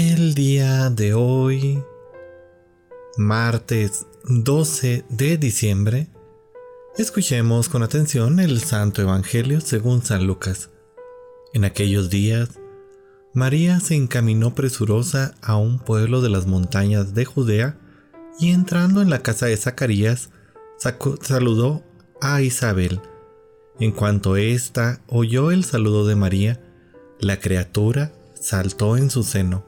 El día de hoy, martes 12 de diciembre, escuchemos con atención el Santo Evangelio según San Lucas. En aquellos días, María se encaminó presurosa a un pueblo de las montañas de Judea y entrando en la casa de Zacarías, saludó a Isabel. En cuanto ésta oyó el saludo de María, la criatura saltó en su seno.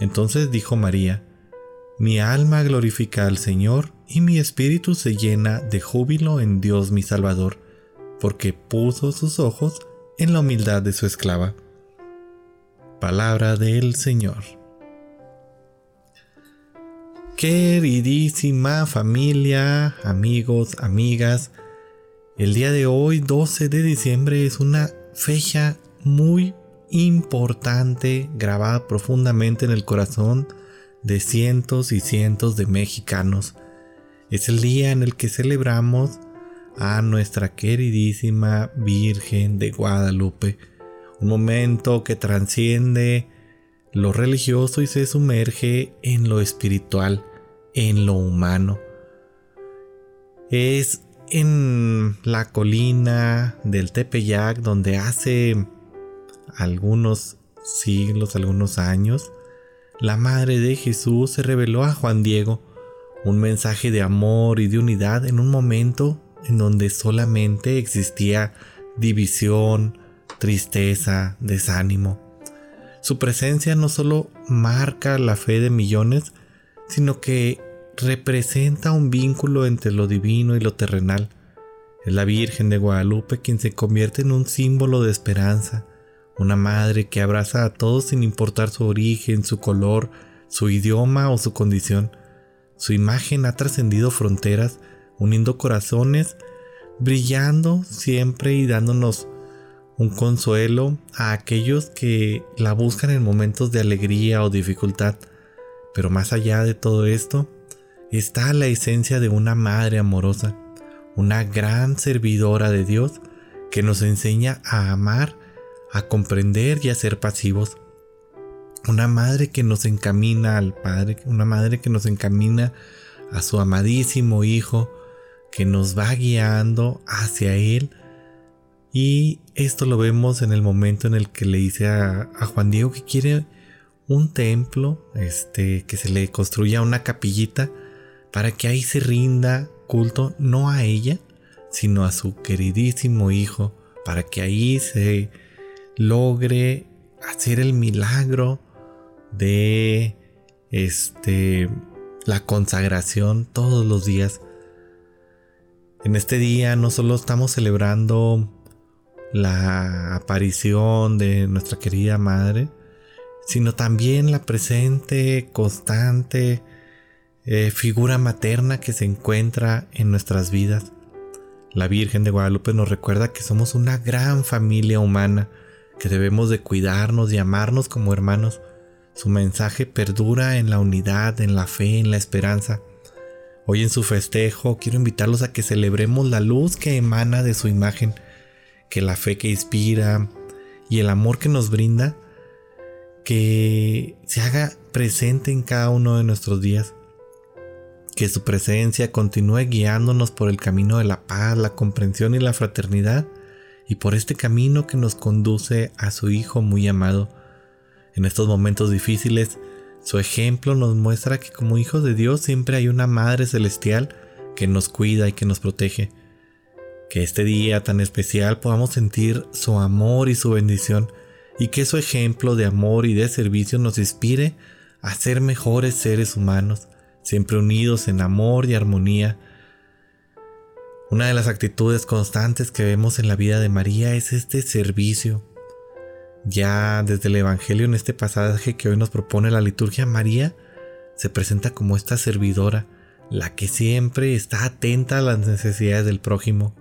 Entonces dijo María, Mi alma glorifica al Señor y mi espíritu se llena de júbilo en Dios mi Salvador, porque puso sus ojos en la humildad de su esclava. Palabra del Señor. Queridísima familia, amigos, amigas, el día de hoy, 12 de diciembre, es una fecha muy importante, grabada profundamente en el corazón de cientos y cientos de mexicanos. Es el día en el que celebramos a nuestra queridísima Virgen de Guadalupe. Un momento que trasciende lo religioso y se sumerge en lo espiritual, en lo humano. Es en la colina del Tepeyac, donde hace algunos siglos, algunos años, la Madre de Jesús se reveló a Juan Diego un mensaje de amor y de unidad en un momento en donde solamente existía división, tristeza, desánimo. Su presencia no solo marca la fe de millones, sino que representa un vínculo entre lo divino y lo terrenal. Es la Virgen de Guadalupe quien se convierte en un símbolo de esperanza, una madre que abraza a todos sin importar su origen, su color, su idioma o su condición. Su imagen ha trascendido fronteras, uniendo corazones, brillando siempre y dándonos un consuelo a aquellos que la buscan en momentos de alegría o dificultad. Pero más allá de todo esto, está la esencia de una madre amorosa, una gran servidora de Dios que nos enseña a amar, a comprender y a ser pasivos. Una madre que nos encamina al Padre, una madre que nos encamina a su amadísimo Hijo, que nos va guiando hacia Él. Y esto lo vemos en el momento en el que le dice a, a Juan Diego que quiere un templo, este, que se le construya una capillita para que ahí se rinda culto no a ella, sino a su queridísimo hijo, para que ahí se logre hacer el milagro de este la consagración todos los días. En este día no solo estamos celebrando la aparición de nuestra querida madre, sino también la presente, constante eh, figura materna que se encuentra en nuestras vidas. La Virgen de Guadalupe nos recuerda que somos una gran familia humana, que debemos de cuidarnos y amarnos como hermanos. Su mensaje perdura en la unidad, en la fe, en la esperanza. Hoy en su festejo quiero invitarlos a que celebremos la luz que emana de su imagen, que la fe que inspira y el amor que nos brinda, que se haga presente en cada uno de nuestros días que su presencia continúe guiándonos por el camino de la paz, la comprensión y la fraternidad, y por este camino que nos conduce a su Hijo muy amado. En estos momentos difíciles, su ejemplo nos muestra que como hijos de Dios siempre hay una Madre Celestial que nos cuida y que nos protege. Que este día tan especial podamos sentir su amor y su bendición, y que su ejemplo de amor y de servicio nos inspire a ser mejores seres humanos siempre unidos en amor y armonía. Una de las actitudes constantes que vemos en la vida de María es este servicio. Ya desde el Evangelio en este pasaje que hoy nos propone la liturgia, María se presenta como esta servidora, la que siempre está atenta a las necesidades del prójimo.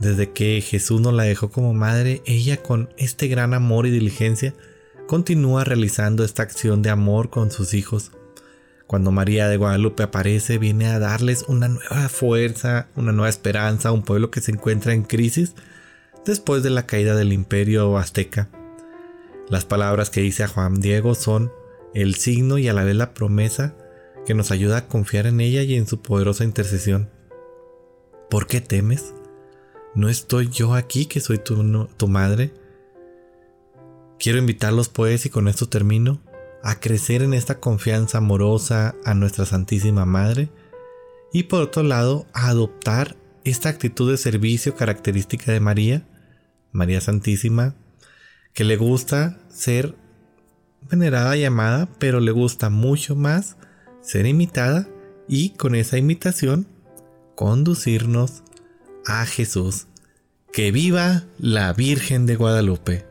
Desde que Jesús nos la dejó como madre, ella con este gran amor y diligencia continúa realizando esta acción de amor con sus hijos. Cuando María de Guadalupe aparece, viene a darles una nueva fuerza, una nueva esperanza a un pueblo que se encuentra en crisis después de la caída del imperio azteca. Las palabras que dice a Juan Diego son el signo y a la vez la promesa que nos ayuda a confiar en ella y en su poderosa intercesión. ¿Por qué temes? ¿No estoy yo aquí que soy tu, tu madre? Quiero invitarlos pues, y con esto termino, a crecer en esta confianza amorosa a nuestra Santísima Madre y por otro lado a adoptar esta actitud de servicio característica de María, María Santísima, que le gusta ser venerada y amada, pero le gusta mucho más ser imitada y con esa imitación conducirnos a Jesús. Que viva la Virgen de Guadalupe.